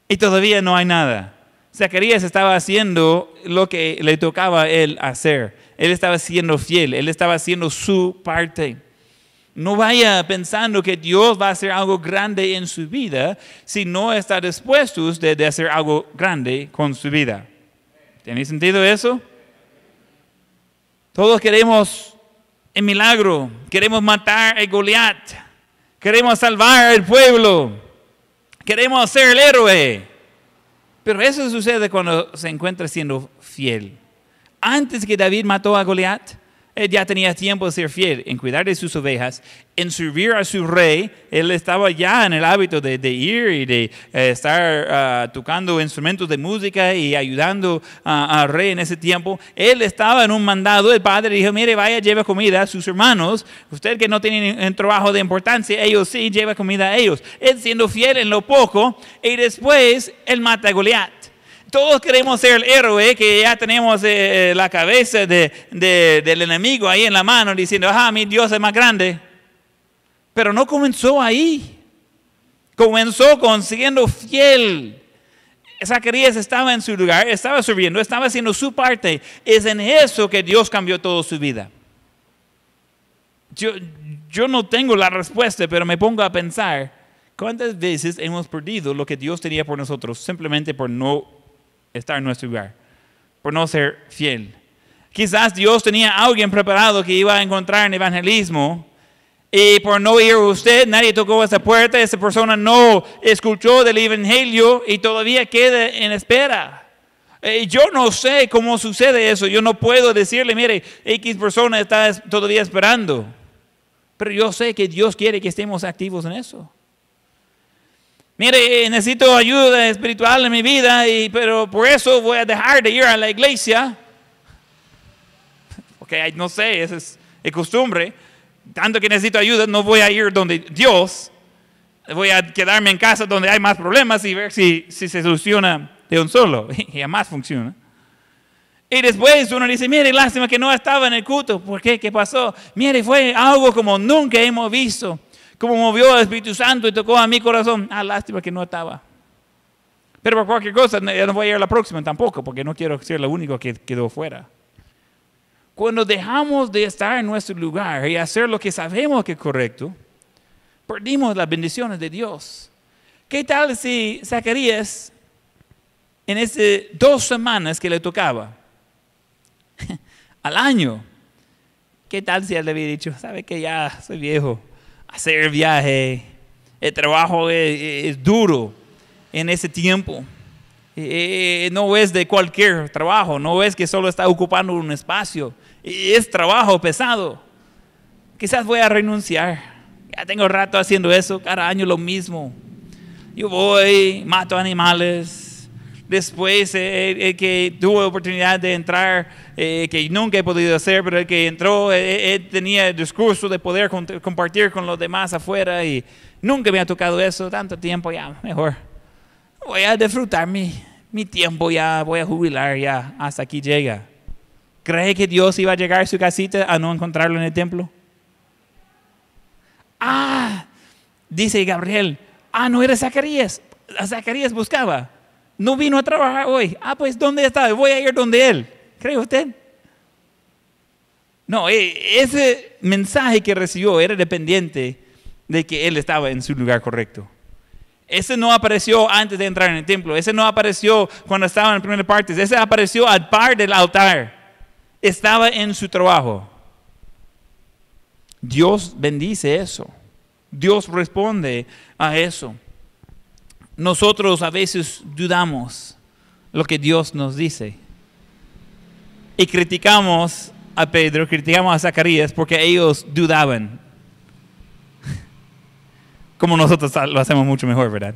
y todavía no hay nada. Zacarías estaba haciendo lo que le tocaba él hacer. Él estaba siendo fiel, él estaba haciendo su parte. No vaya pensando que Dios va a hacer algo grande en su vida si no está dispuesto de, hacer algo grande con su vida. ¿Tiene sentido eso? Todos queremos el milagro, queremos matar a Goliat, queremos salvar al pueblo, queremos ser el héroe. Pero eso sucede cuando se encuentra siendo fiel. Antes que David mató a Goliat, él ya tenía tiempo de ser fiel en cuidar de sus ovejas, en servir a su rey. Él estaba ya en el hábito de, ir y de eh, estar ah, tocando instrumentos de música y ayudando al rey en ese tiempo. Él estaba en un mandado. El padre dijo, mire, vaya, lleve comida a sus hermanos. Usted que no tiene un trabajo de importancia, ellos sí, lleva comida a ellos. Él siendo fiel en lo poco y después él mata a Goliat. Todos queremos ser el héroe que ya tenemos eh, la cabeza del enemigo ahí en la mano diciendo, ah, mi Dios es más grande. Pero no comenzó ahí. Comenzó con siendo fiel. Zacarías estaba en su lugar, estaba sirviendo, estaba haciendo su parte. Es en eso que Dios cambió toda su vida. Yo, yo no tengo la respuesta, pero me pongo a pensar, ¿cuántas veces hemos perdido lo que Dios tenía por nosotros simplemente por no estar en nuestro lugar, por no ser fiel. Quizás Dios tenía a alguien preparado que iba a encontrar en evangelismo y por no ir usted, nadie tocó esa puerta, esa persona no escuchó del evangelio y todavía queda en espera. Eh, yo no sé cómo sucede eso, yo no puedo decirle, mire, X persona está todavía esperando, pero yo sé que Dios quiere que estemos activos en eso. Mire, necesito ayuda espiritual en mi vida, y, pero por eso voy a dejar de ir a la iglesia. Porque no sé, esa es, costumbre. Tanto que necesito ayuda, no voy a ir donde Dios. Voy a quedarme en casa donde hay más problemas y ver si, si se soluciona de un solo. Y además funciona. Y después uno dice, mire, lástima que no estaba en el culto. ¿Por qué? ¿Qué pasó? Mire, fue algo como nunca hemos visto como movió el Espíritu Santo y tocó a mi corazón. Ah, lástima que no estaba. Pero por cualquier cosa, ya no voy a ir a la próxima tampoco, porque no quiero ser el único que quedó fuera. Cuando dejamos de estar en nuestro lugar y hacer lo que sabemos que es correcto, perdimos las bendiciones de Dios. ¿Qué tal si Zacarías, en esas dos semanas que le tocaba, al año, qué tal si él le había dicho, sabe que ya soy viejo, hacer el viaje. El trabajo es, duro en ese tiempo. Eh, no es de cualquier trabajo, no es que solo está ocupando un espacio. Es trabajo pesado. Quizás voy a renunciar. Ya tengo rato haciendo eso, cada año lo mismo. Yo voy, mato animales, después eh, el, que tuvo oportunidad de entrar, eh, que nunca he podido hacer, pero el que entró, eh, tenía el discurso de poder compartir con los demás afuera y nunca me ha tocado eso, tanto tiempo ya, mejor. Voy a disfrutar mi, mi tiempo ya, voy a jubilar ya, hasta aquí llega. ¿Cree que Dios iba a llegar a su casita a no encontrarlo en el templo? Ah, dice Gabriel, ah, no era Zacarías, a Zacarías buscaba no vino a trabajar hoy. Ah, pues ¿dónde está? Voy a ir donde él. ¿Cree usted? No, e, ese mensaje que recibió era dependiente de que él estaba en su lugar correcto. Ese no apareció antes de entrar en el templo. Ese no apareció cuando estaba en la primera parte. Ese apareció al par del altar. Estaba en su trabajo. Dios bendice eso. Dios responde a eso nosotros a veces dudamos lo que Dios nos dice. Y criticamos a Pedro, criticamos a Zacarías porque ellos dudaban. Como nosotros lo hacemos mucho mejor, ¿verdad?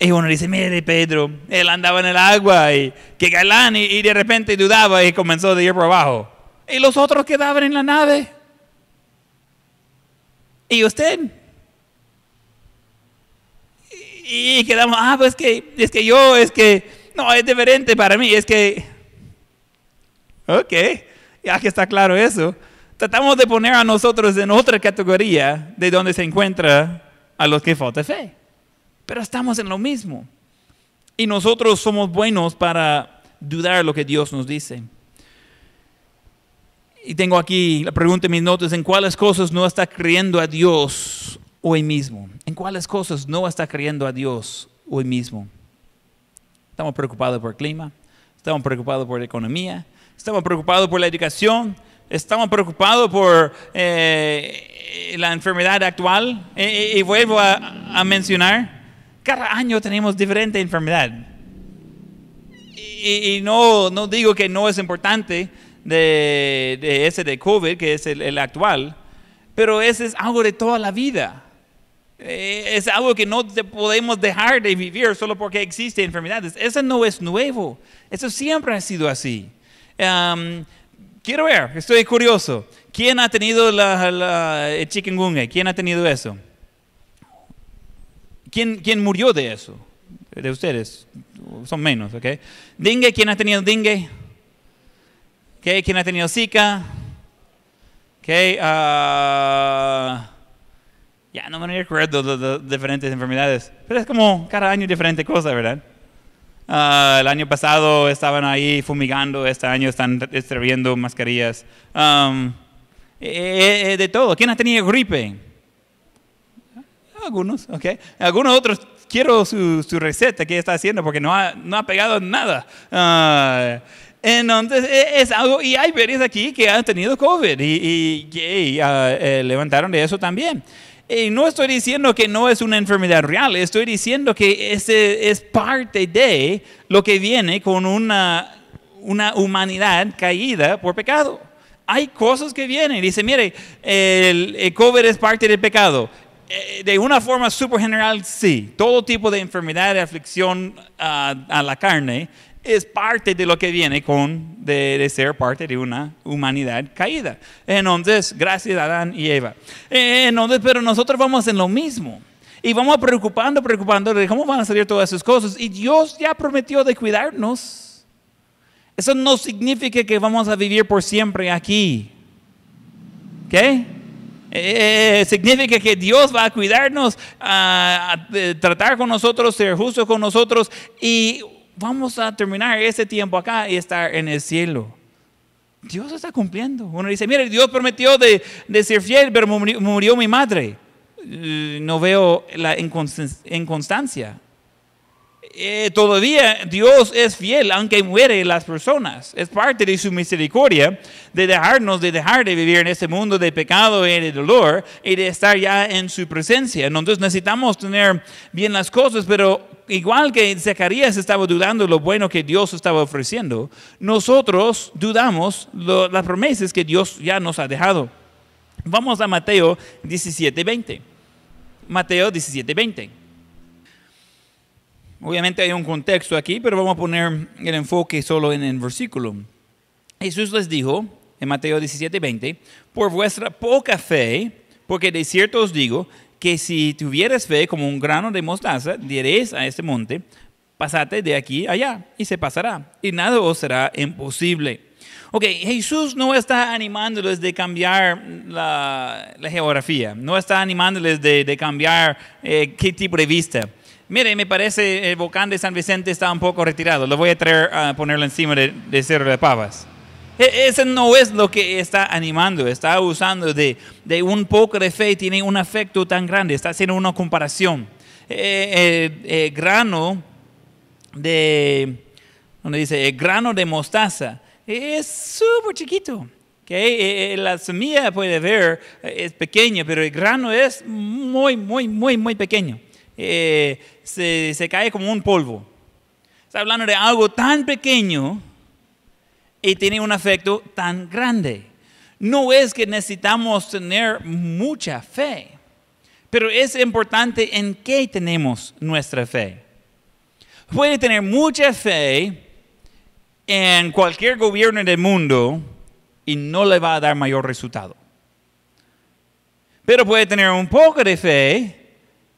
Y uno dice, mire Pedro, él andaba en el agua y que galán y, de repente dudaba y comenzó a ir por abajo. Y los otros quedaban en la nave. ¿Y usted? Y quedamos, ah, pues que, es que yo, es que, no, es diferente para mí, es que, ok, ya que está claro eso, tratamos de poner a nosotros en otra categoría de donde se encuentra a los que falta fe, pero estamos en lo mismo. Y nosotros somos buenos para dudar lo que Dios nos dice. Y tengo aquí la pregunta en mis notas, ¿en cuáles cosas no está creyendo a Dios hoy mismo? ¿En cuáles cosas no está creyendo a Dios hoy mismo? Estamos preocupados por el clima, estamos preocupados por la economía, estamos preocupados por la educación, estamos preocupados por eh, la enfermedad actual. Y, vuelvo a, mencionar Cada año tenemos diferente enfermedad. Y, no, digo que no es importante de, ese de COVID, que es el, actual, pero ese es algo de toda la vida. Eh, es algo que no podemos dejar de vivir solo porque existen enfermedades. Eso no es nuevo. Eso siempre ha sido así. quiero ver, estoy curioso. ¿Quién ha tenido la, la, el? ¿Quién ha tenido eso? ¿Quién, ¿Quién murió de eso? De ustedes. Son menos, ¿ok? Dengue, ¿quién ha tenido dengue? Okay, ¿Quién ha tenido Zika? Okay, uh, ya no me de, de, diferentes enfermedades, pero es como cada año diferente cosa, ¿verdad? Uh, el año pasado estaban ahí fumigando, este año están distribuyendo mascarillas. Um, eh, eh, de todo. ¿Quién ha tenido gripe? Algunos, ok. Algunos otros, quiero su, su receta que está haciendo porque no ha, no ha pegado nada. Uh, entonces e, es algo, y hay varios aquí que han tenido COVID y, y, uh, levantaron de eso también. Y no estoy diciendo que no es una enfermedad real, estoy diciendo que ese es parte de lo que viene con una, una humanidad caída por pecado hay cosas que vienen. Dice, mire, el, COVID es parte del pecado. Eh, de una forma súper general, sí. Todo tipo de enfermedad, de aflicción a la carne es parte de lo que viene con de, ser parte de una humanidad caída. Entonces, gracias a Adán y Eva. Eh, entonces, pero nosotros vamos en lo mismo. Y vamos preocupando, preocupando de cómo van a salir todas esas cosas. Y Dios ya prometió de cuidarnos. Eso no significa que vamos a vivir por siempre aquí. ¿Ok? Eh, eh, significa que Dios va a cuidarnos, a, tratar con nosotros, ser justo con nosotros y vamos a terminar ese tiempo acá y estar en el cielo. Dios está cumpliendo. Uno dice, mire, Dios prometió de, de ser fiel, pero murió, mi madre. Eh, no veo la inconstancia. Eh, todavía Dios es fiel aunque muere las personas. Es parte de su misericordia de dejarnos, de dejar de vivir en este mundo de pecado y de dolor y de estar ya en su presencia. Entonces necesitamos tener bien las cosas, pero igual que Zacarías estaba dudando lo bueno que Dios estaba ofreciendo, nosotros dudamos las promesas que Dios ya nos ha dejado. Vamos a Mateo 17:20. Mateo 17:20. Obviamente hay un contexto aquí, pero vamos a poner el enfoque solo en el versículo. Jesús les dijo en Mateo 17:20, por vuestra poca fe, porque de cierto os digo que si tuvieras fe como un grano de mostaza, diréis a este monte, pasate de aquí allá, y se pasará, y nada os será imposible. Ok, Jesús no está animándoles de cambiar la, geografía, no está animándoles de, cambiar eh, qué tipo de vista. Mire, me parece el volcán de San Vicente está un poco retirado. Lo voy a traer encima de, de Cerro de Pavas. E, ese no es lo que está animando, está usando de, un poco de fe, tiene un afecto tan grande, está haciendo una comparación. El, grano de, donde dice, el grano de mostaza es súper chiquito. Okay? La semilla puede ver, es pequeña, pero el grano es muy, muy, muy, muy pequeño. Eh, se, se cae como un polvo. Está hablando de algo tan pequeño y tiene un efecto tan grande. No es que necesitamos tener mucha fe, pero es importante en qué tenemos nuestra fe. Puede tener mucha fe en cualquier gobierno del mundo y no le va a dar mayor resultado. Pero puede tener un poco de fe,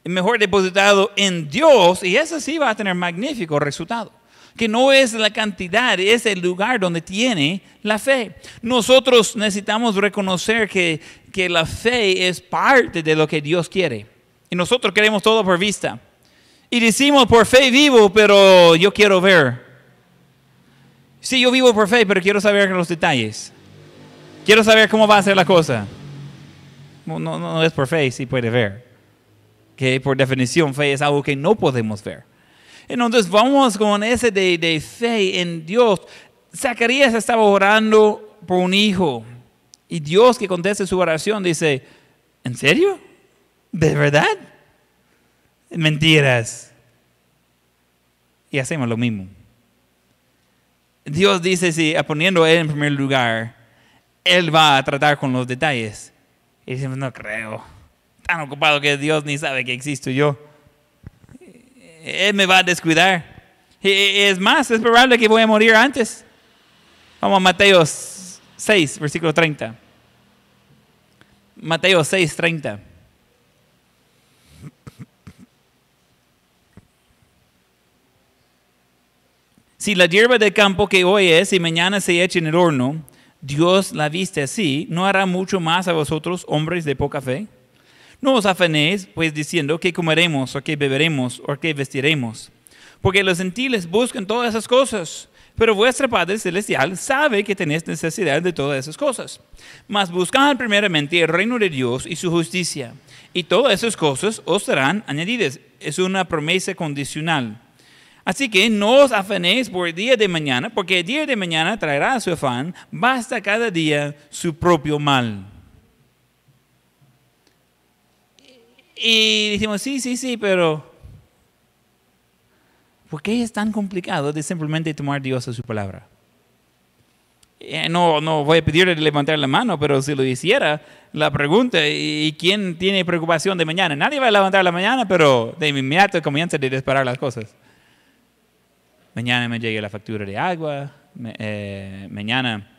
mejor depositado en Dios, y eso sí va a tener magnífico resultado que no es la cantidad, es el lugar donde tiene la fe. Nosotros necesitamos reconocer que, que la fe es parte de lo que Dios quiere. Y nosotros queremos todo por vista. Y decimos, por fe vivo, pero yo quiero ver. Sí, yo vivo por fe, pero quiero saber los detalles. Quiero saber cómo va a ser la cosa. No, no, no es por fe, sí puede ver. Que por definición fe es algo que no podemos ver. Entonces vamos con ese de, fe en Dios. Zacarías estaba orando por un hijo y Dios que contesta su oración dice, ¿en serio? ¿De verdad? Mentiras. y hacemos lo mismo. Dios dice, si poniendo a Él en primer lugar, Él va a tratar con los detalles. Y decimos, no creo. Tan ocupado que Dios ni sabe que existo yo. Él me va a descuidar. Es más, es probable que voy a morir antes. Vamos a Mateo 6, versículo 30. Mateo 6, 30. Si la hierba del campo que hoy es y mañana se echa en el horno, Dios la viste así, ¿no hará mucho más a vosotros, hombres de poca fe? No os afanéis, pues diciendo qué comeremos, o qué beberemos, o qué vestiremos. Porque los gentiles buscan todas esas cosas, pero vuestro Padre Celestial sabe que tenéis necesidad de todas esas cosas. Mas buscad primeramente el reino de Dios y su justicia, y todas esas cosas os serán añadidas. Es una promesa condicional. Así que no os afanéis por el día de mañana, porque el día de mañana traerá su afán, basta cada día su propio mal. Y decimos, sí, sí, sí, pero ¿por qué es tan complicado de simplemente tomar Dios a su palabra? Eh, no, no voy a pedirle de levantar la mano, pero si lo hiciera, la pregunta, ¿y quién tiene preocupación de mañana? Nadie va a levantar la mañana, pero de inmediato comienza a disparar las cosas mañana me llegue la factura de agua, eh, mañana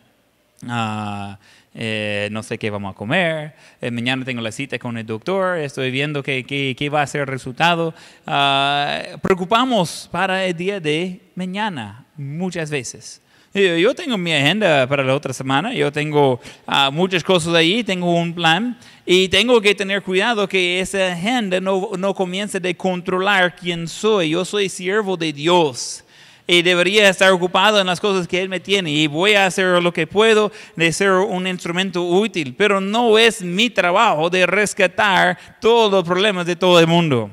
ah, eh, no sé qué vamos a comer, eh, mañana tengo la cita con el doctor, estoy viendo qué, va a ser el resultado. Ah, preocupamos para el día de mañana muchas veces. Yo tengo mi agenda para la otra semana, yo tengo ah, muchas cosas ahí, tengo un plan y tengo que tener cuidado que esa agenda no, no comience a controlar quién soy. Yo soy siervo de Dios y debería estar ocupado en las cosas que Él me tiene y voy a hacer lo que puedo de ser un instrumento útil, pero no es mi trabajo de rescatar todos los problemas de todo el mundo.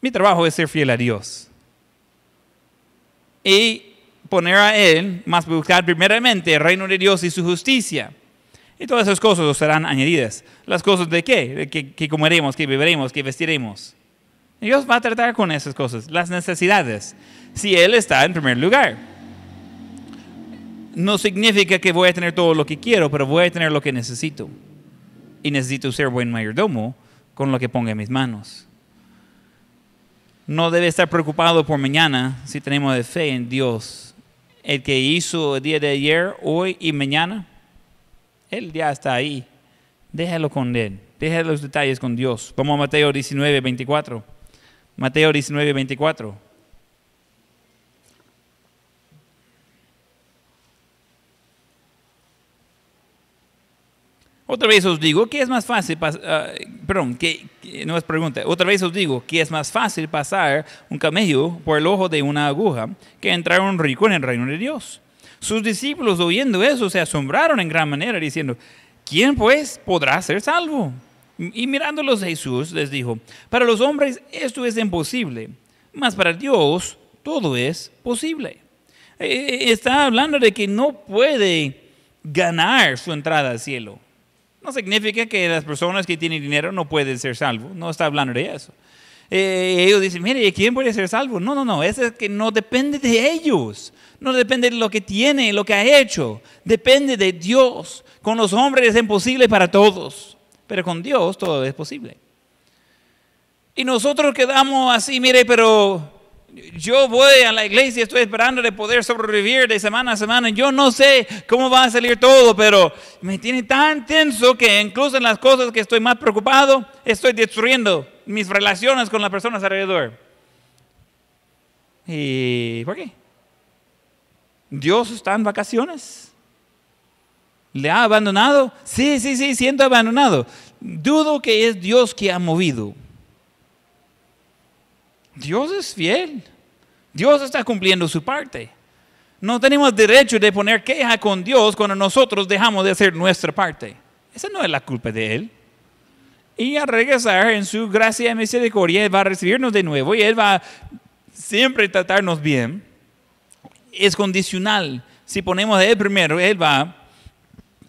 Mi trabajo es ser fiel a Dios y poner a Él, más buscar primeramente el reino de Dios y su justicia. Y todas esas cosas serán añadidas. ¿Las cosas de qué? De que, comeremos, que beberemos, que vestiremos. Dios va a tratar con esas cosas, las necesidades si Él está en primer lugar. No significa que voy a tener todo lo que quiero, pero voy a tener lo que necesito. Y necesito ser buen mayordomo con lo que ponga en mis manos. No debe estar preocupado por mañana si tenemos fe en Dios. El que hizo el día de ayer, hoy y mañana, Él ya está ahí. Déjalo con Él. Deja los detalles con Dios. Vamos a Mateo 19, 24. Mateo 19, 24. Otra vez os digo que es más fácil, uh, perdón, que, es pregunta, otra vez os digo que es más fácil pasar un camello por el ojo de una aguja que entrar un rico en el reino de Dios. Sus discípulos oyendo eso se asombraron en gran manera diciendo, ¿quién pues podrá ser salvo? Y mirándolos Jesús les dijo, para los hombres esto es imposible, mas para Dios todo es posible. Eh, eh, está hablando de que no puede ganar su entrada al cielo no significa que las personas que tienen dinero no pueden ser salvos. No está hablando de eso. Eh, ellos dicen, mire, ¿quién puede ser salvo? No, no, no. Es que no depende de ellos. No depende de lo que tiene, lo que ha hecho. Depende de Dios. Con los hombres es imposible para todos. Pero con Dios todo es posible. Y nosotros quedamos así, mire, pero yo voy a la iglesia, estoy esperando de poder sobrevivir de semana a semana. Yo no sé cómo va a salir todo, pero me tiene tan tenso que incluso en las cosas que estoy más preocupado, estoy destruyendo mis relaciones con las personas alrededor. ¿Y por qué? ¿Dios está en vacaciones? ¿Le ha abandonado? Sí, sí, sí, siento abandonado. Dudo que es Dios que ha movido. Dios es fiel. Dios está cumpliendo su parte. No tenemos derecho de poner queja con Dios cuando nosotros dejamos de hacer nuestra parte. Esa no es la culpa de Él. Y al regresar en su gracia y misericordia, Él va a recibirnos de nuevo y Él va siempre tratarnos bien. Es condicional. Si ponemos a Él primero, Él va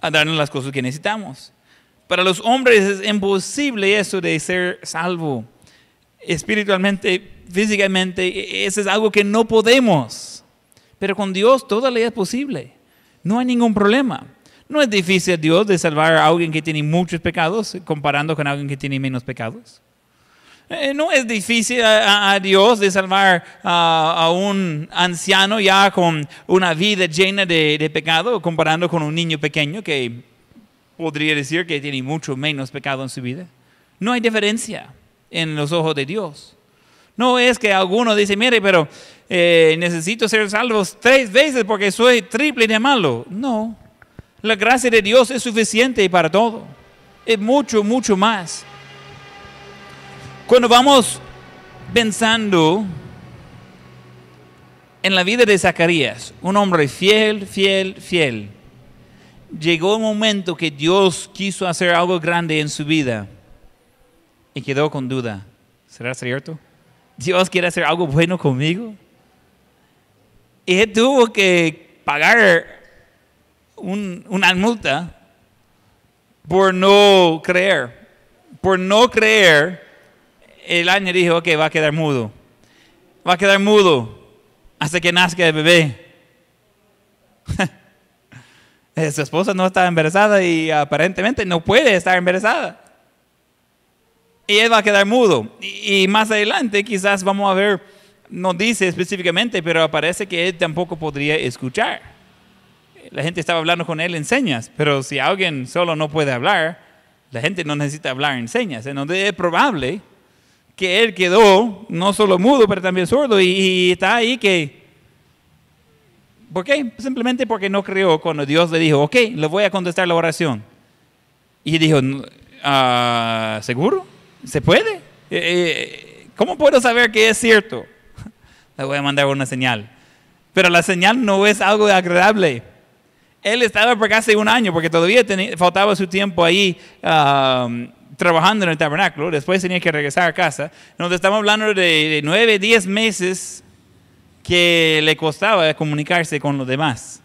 a darnos las cosas que necesitamos. Para los hombres es imposible eso de ser salvo espiritualmente, físicamente, eso es algo que no podemos. Pero con Dios todo le es posible. No hay ningún problema. No es difícil a Dios de salvar a alguien que tiene muchos pecados comparando con alguien que tiene menos pecados. Eh, no es difícil a, Dios de salvar a, un anciano ya con una vida llena de, pecado comparando con un niño pequeño que podría decir que tiene mucho menos pecado en su vida. No hay diferencia en los ojos de Dios. No es que alguno dice, mire, pero eh, necesito ser salvo tres veces porque soy triple de malo. No, la gracia de Dios es suficiente para todo. Es mucho, mucho más. Cuando vamos pensando en la vida de Zacarías, un hombre fiel, fiel, fiel, llegó un momento que Dios quiso hacer algo grande en su vida y quedó con duda. ¿Será cierto? Dios quiere hacer algo bueno conmigo. Y él tuvo que pagar una multa por no creer. Por no creer, el año dijo, ok, va a quedar mudo. Va a quedar mudo hasta que nazca el bebé. Su esposa no está embarazada y aparentemente no puede estar embarazada y él va a quedar mudo. Y, más adelante quizás vamos a ver, no dice específicamente, pero aparece que él tampoco podría escuchar. La gente estaba hablando con él en señas, pero si alguien solo no puede hablar, la gente no necesita hablar en señas. Entonces es probable que él quedó no solo mudo, pero también sordo y, está ahí que... ¿Por qué? Simplemente porque no creyó cuando Dios le dijo, ok, le voy a contestar la oración. Y dijo, ah, ¿seguro? ¿Se puede? Eh, eh, ¿Cómo puedo saber que es cierto? Le voy a mandar una señal. Pero la señal no es algo agradable. Él estaba por casi un año, porque todavía faltaba su tiempo ahí trabajando en el tabernáculo. Después tenía que regresar a casa. Nos estamos hablando de, nueve, diez meses que le costaba comunicarse con los demás.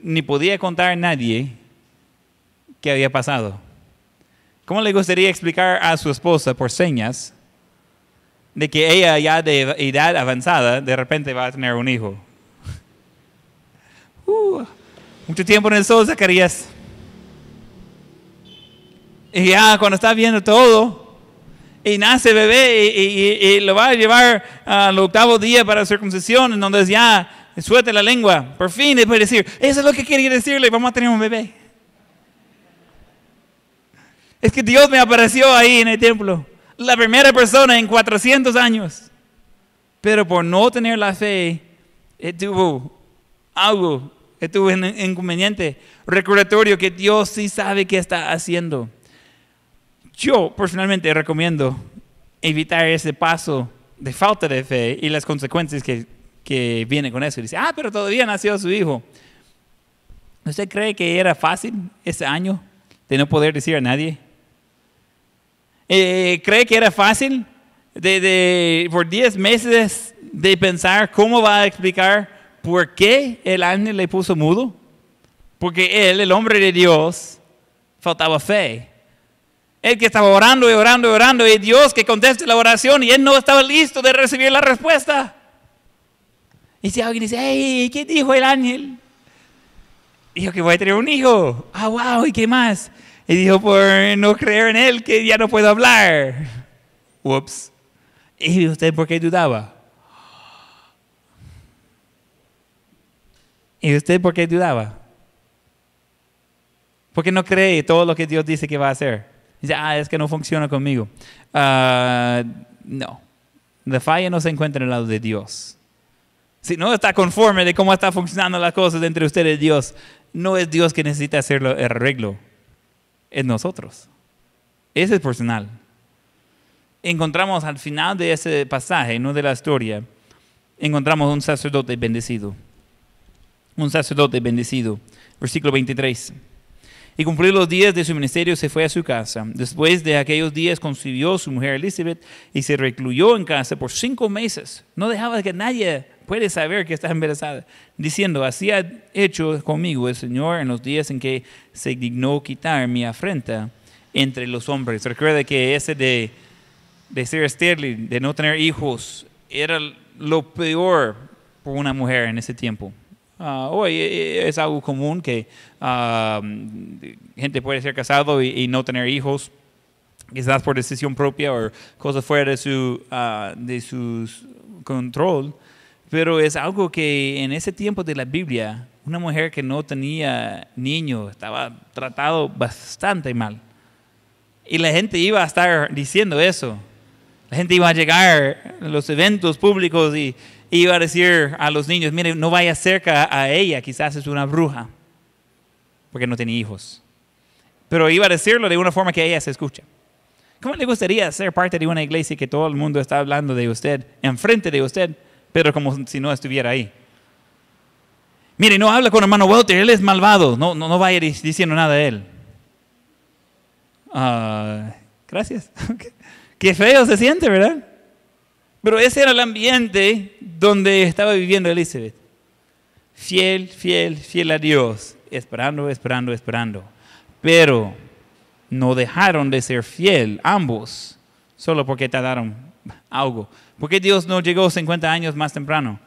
Ni podía contar a nadie qué había pasado. ¿Cómo le gustaría explicar a su esposa por señas de que ella ya de edad avanzada de repente va a tener un hijo? Uh, mucho tiempo en el sol, Zacarías. Y ya cuando está viendo todo, y nace bebé y, lo va a llevar al octavo día para la circuncisión, en donde ya suelte la lengua, por fin le puede decir, eso es lo que quería decirle, vamos a tener un bebé. Es que Dios me apareció ahí en el templo. La primera persona en 400 años. Pero por no tener la fe, tuvo algo, tuvo un inconveniente recordatorio que Dios sí sabe qué está haciendo. Yo personalmente recomiendo evitar ese paso de falta de fe y las consecuencias que, que vienen con eso. dice, ah, pero todavía nació su hijo. ¿Usted cree que era fácil ese año de no poder decir a nadie? Eh, ¿Cree que era fácil de, por 10 meses de pensar cómo va a explicar por qué el ángel le puso mudo? Porque él, el hombre de Dios, faltaba fe. Él que estaba orando y orando y orando, y Dios que conteste la oración, y él no estaba listo de recibir la respuesta. Y si alguien dice, hey, ¿qué dijo el ángel? Dijo que voy a tener un hijo. Ah, wow, ¿y qué más? Y dijo, por no creer en él, que ya no puedo hablar. Ups. ¿Y usted por qué dudaba? ¿Y usted por qué dudaba? Porque no cree todo lo que Dios dice que va a hacer. Dice, ah, es que no funciona conmigo. Ah, no. La falla no se encuentra en el lado de Dios. Si no está conforme de cómo están funcionando las cosas entre usted y Dios, no es Dios que necesita hacerlo el arreglo en nosotros. Ese es personal. Encontramos al final de ese pasaje, no de la historia, encontramos un sacerdote bendecido. Un sacerdote bendecido. Versículo 23. Y cumplió los días de su ministerio, se fue a su casa. Después de aquellos días concibió su mujer Elizabeth y se recluyó en casa por cinco meses. No dejaba que nadie puede saber que está embarazada, diciendo, así ha hecho conmigo el Señor en los días en que se dignó quitar mi afrenta entre los hombres. Recuerda que ese de de ser estéril, de no tener hijos, era lo peor por una mujer en ese tiempo. Ah, hoy eh, es algo común que ah, gente puede ser casado y, no tener hijos, quizás por decisión propia o cosas fuera de su, uh, de su control, pero es algo que en ese tiempo de la Biblia, una mujer que no tenía niño estaba tratado bastante mal. Y la gente iba a estar diciendo eso. La gente iba a llegar a los eventos públicos y iba a decir a los niños, mire, no vaya cerca a ella, quizás es una bruja, porque no tenía hijos. Pero iba a decirlo de una forma que ella se escucha. ¿Cómo le gustaría ser parte de una iglesia que todo el mundo está hablando de usted, enfrente de usted, pero como si no estuviera ahí? Mire, no habla con hermano Walter, él es malvado, no, no, no vaya diciendo nada de él. Ah, gracias. Qué feo se siente, ¿verdad? Pero ese era el ambiente donde estaba viviendo Elizabeth. Fiel, fiel, fiel a Dios, esperando, esperando, esperando. Pero no dejaron de ser fiel ambos, solo porque tardaron algo. ¿Por qué Dios no llegó 50 años más temprano?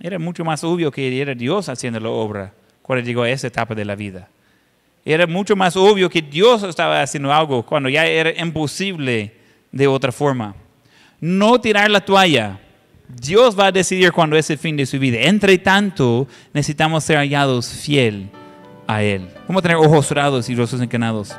Era mucho más obvio que era Dios haciendo la obra cuando llegó a esa etapa de la vida. Era mucho más obvio que Dios estaba haciendo algo cuando ya era imposible de otra forma. No tirar la toalla. Dios va a decidir cuando es el fin de su vida. Entre tanto, necesitamos ser hallados fiel a Él. ¿Cómo tener ojos cerrados y rostros encanados?